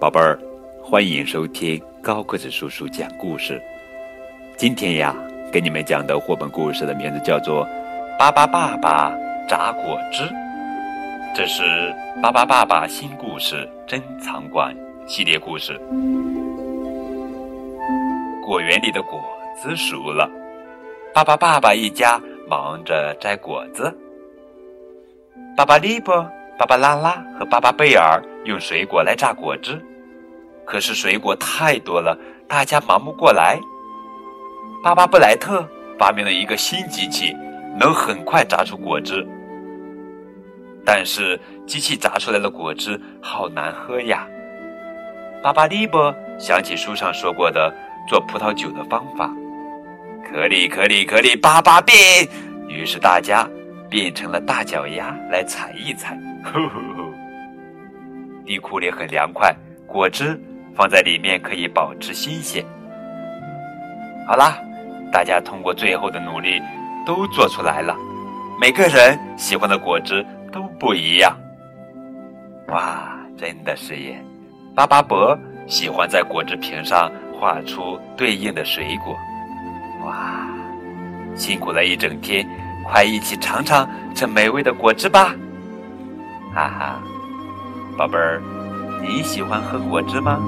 宝贝儿，欢迎收听高个子叔叔讲故事。今天呀，给你们讲的绘本故事的名字叫做《巴巴爸爸榨果汁》，这是巴巴爸爸新故事珍藏馆系列故事。果园里的果子熟了，巴巴爸爸一家忙着摘果子。巴巴利波。巴巴拉拉和巴巴贝尔用水果来榨果汁，可是水果太多了，大家忙不过来。巴巴布莱特发明了一个新机器，能很快榨出果汁。但是机器榨出来的果汁好难喝呀。巴巴利波想起书上说过的做葡萄酒的方法，可里可里可里，巴巴变。于是大家变成了大脚丫来踩一踩。地库里很凉快，果汁放在里面可以保持新鲜。好啦，大家通过最后的努力，都做出来了。每个人喜欢的果汁都不一样。哇，真的是耶！巴巴伯喜欢在果汁瓶上画出对应的水果。哇，辛苦了一整天，快一起尝尝这美味的果汁吧！哈哈，宝贝儿，你喜欢喝果汁吗？